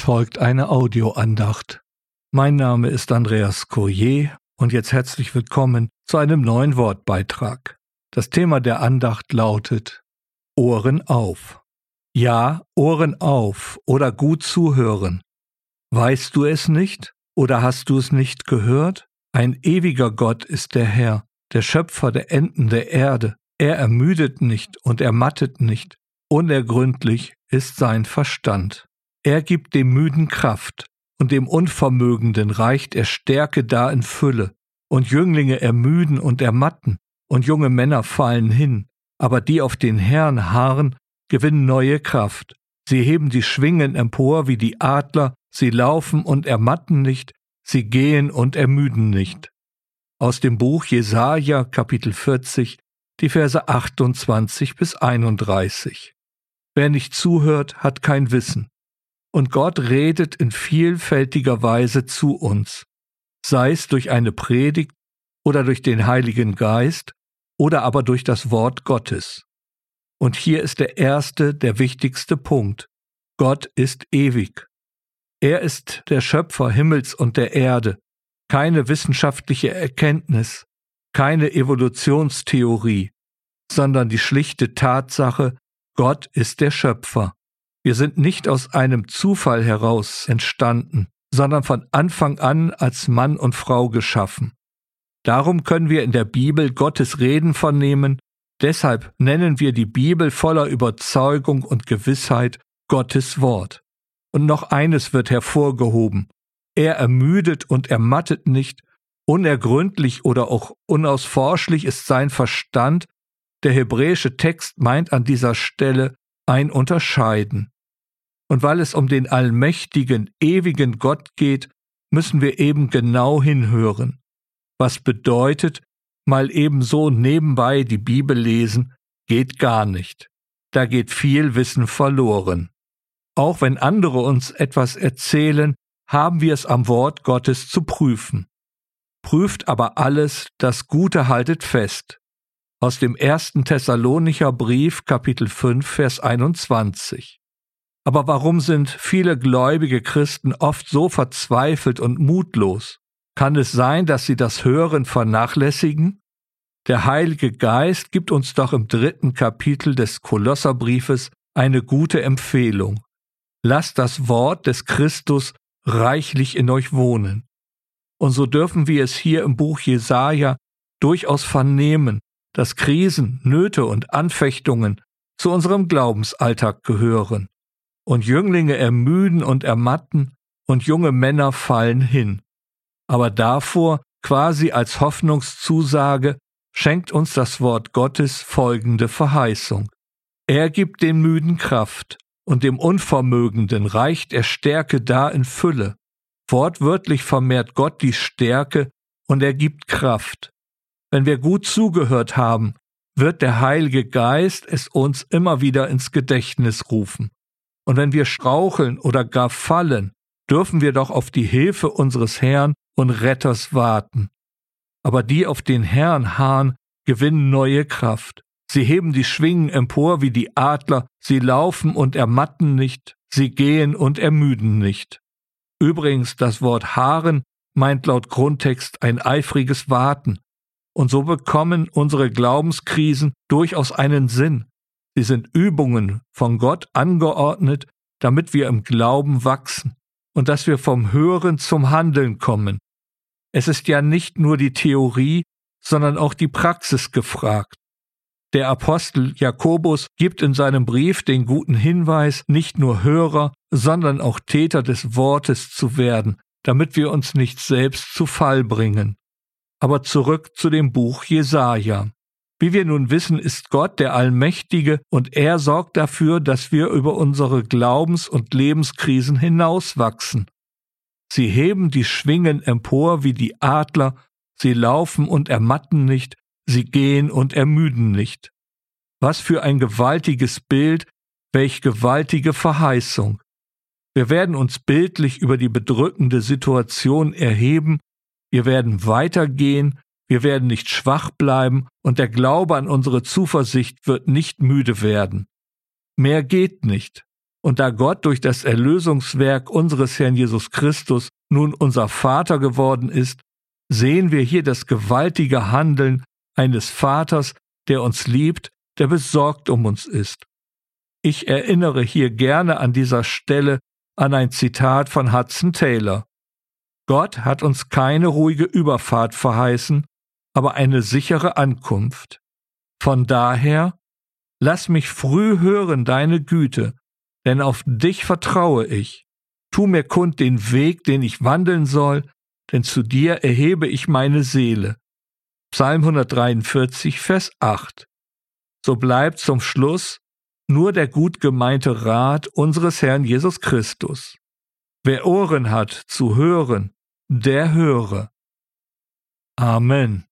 Folgt eine Audioandacht. Mein Name ist Andreas Courier und jetzt herzlich willkommen zu einem neuen Wortbeitrag. Das Thema der Andacht lautet Ohren auf. Ja, Ohren auf oder gut zuhören. Weißt du es nicht oder hast du es nicht gehört? Ein ewiger Gott ist der Herr, der Schöpfer der Enden der Erde. Er ermüdet nicht und ermattet nicht. Unergründlich ist sein Verstand. Er gibt dem Müden Kraft, und dem Unvermögenden reicht er Stärke da in Fülle, und Jünglinge ermüden und ermatten, und junge Männer fallen hin, aber die auf den Herrn harren, gewinnen neue Kraft. Sie heben die Schwingen empor wie die Adler, sie laufen und ermatten nicht, sie gehen und ermüden nicht. Aus dem Buch Jesaja, Kapitel 40, die Verse 28 bis 31. Wer nicht zuhört, hat kein Wissen und Gott redet in vielfältiger Weise zu uns, sei es durch eine Predigt oder durch den Heiligen Geist oder aber durch das Wort Gottes. Und hier ist der erste, der wichtigste Punkt. Gott ist ewig. Er ist der Schöpfer Himmels und der Erde, keine wissenschaftliche Erkenntnis, keine Evolutionstheorie, sondern die schlichte Tatsache, Gott ist der Schöpfer. Wir sind nicht aus einem Zufall heraus entstanden, sondern von Anfang an als Mann und Frau geschaffen. Darum können wir in der Bibel Gottes Reden vernehmen, deshalb nennen wir die Bibel voller Überzeugung und Gewissheit Gottes Wort. Und noch eines wird hervorgehoben. Er ermüdet und ermattet nicht, unergründlich oder auch unausforschlich ist sein Verstand, der hebräische Text meint an dieser Stelle ein Unterscheiden. Und weil es um den allmächtigen, ewigen Gott geht, müssen wir eben genau hinhören. Was bedeutet, mal ebenso nebenbei die Bibel lesen, geht gar nicht. Da geht viel Wissen verloren. Auch wenn andere uns etwas erzählen, haben wir es am Wort Gottes zu prüfen. Prüft aber alles, das Gute haltet fest aus dem ersten Thessalonicher Brief Kapitel 5 Vers 21. Aber warum sind viele gläubige Christen oft so verzweifelt und mutlos? Kann es sein, dass sie das Hören vernachlässigen? Der Heilige Geist gibt uns doch im dritten Kapitel des Kolosserbriefes eine gute Empfehlung. Lasst das Wort des Christus reichlich in euch wohnen. Und so dürfen wir es hier im Buch Jesaja durchaus vernehmen, dass Krisen, Nöte und Anfechtungen zu unserem Glaubensalltag gehören. Und Jünglinge ermüden und ermatten und junge Männer fallen hin. Aber davor, quasi als Hoffnungszusage, schenkt uns das Wort Gottes folgende Verheißung. Er gibt den Müden Kraft, und dem Unvermögenden reicht er Stärke da in Fülle. Wortwörtlich vermehrt Gott die Stärke und er gibt Kraft. Wenn wir gut zugehört haben, wird der Heilige Geist es uns immer wieder ins Gedächtnis rufen. Und wenn wir straucheln oder gar fallen, dürfen wir doch auf die Hilfe unseres Herrn und Retters warten. Aber die auf den Herrn harren, gewinnen neue Kraft. Sie heben die Schwingen empor wie die Adler, sie laufen und ermatten nicht, sie gehen und ermüden nicht. Übrigens, das Wort Haaren meint laut Grundtext ein eifriges Warten, und so bekommen unsere Glaubenskrisen durchaus einen Sinn. Sie sind Übungen von Gott angeordnet, damit wir im Glauben wachsen und dass wir vom Hören zum Handeln kommen. Es ist ja nicht nur die Theorie, sondern auch die Praxis gefragt. Der Apostel Jakobus gibt in seinem Brief den guten Hinweis, nicht nur Hörer, sondern auch Täter des Wortes zu werden, damit wir uns nicht selbst zu Fall bringen. Aber zurück zu dem Buch Jesaja. Wie wir nun wissen, ist Gott der Allmächtige und er sorgt dafür, dass wir über unsere Glaubens- und Lebenskrisen hinauswachsen. Sie heben die Schwingen empor wie die Adler, sie laufen und ermatten nicht, sie gehen und ermüden nicht. Was für ein gewaltiges Bild, welch gewaltige Verheißung. Wir werden uns bildlich über die bedrückende Situation erheben wir werden weitergehen, wir werden nicht schwach bleiben und der Glaube an unsere Zuversicht wird nicht müde werden. Mehr geht nicht. Und da Gott durch das Erlösungswerk unseres Herrn Jesus Christus nun unser Vater geworden ist, sehen wir hier das gewaltige Handeln eines Vaters, der uns liebt, der besorgt um uns ist. Ich erinnere hier gerne an dieser Stelle an ein Zitat von Hudson Taylor. Gott hat uns keine ruhige Überfahrt verheißen, aber eine sichere Ankunft. Von daher, lass mich früh hören deine Güte, denn auf dich vertraue ich. Tu mir kund den Weg, den ich wandeln soll, denn zu dir erhebe ich meine Seele. Psalm 143, Vers 8. So bleibt zum Schluss nur der gut gemeinte Rat unseres Herrn Jesus Christus. Wer Ohren hat zu hören, der höre. Amen.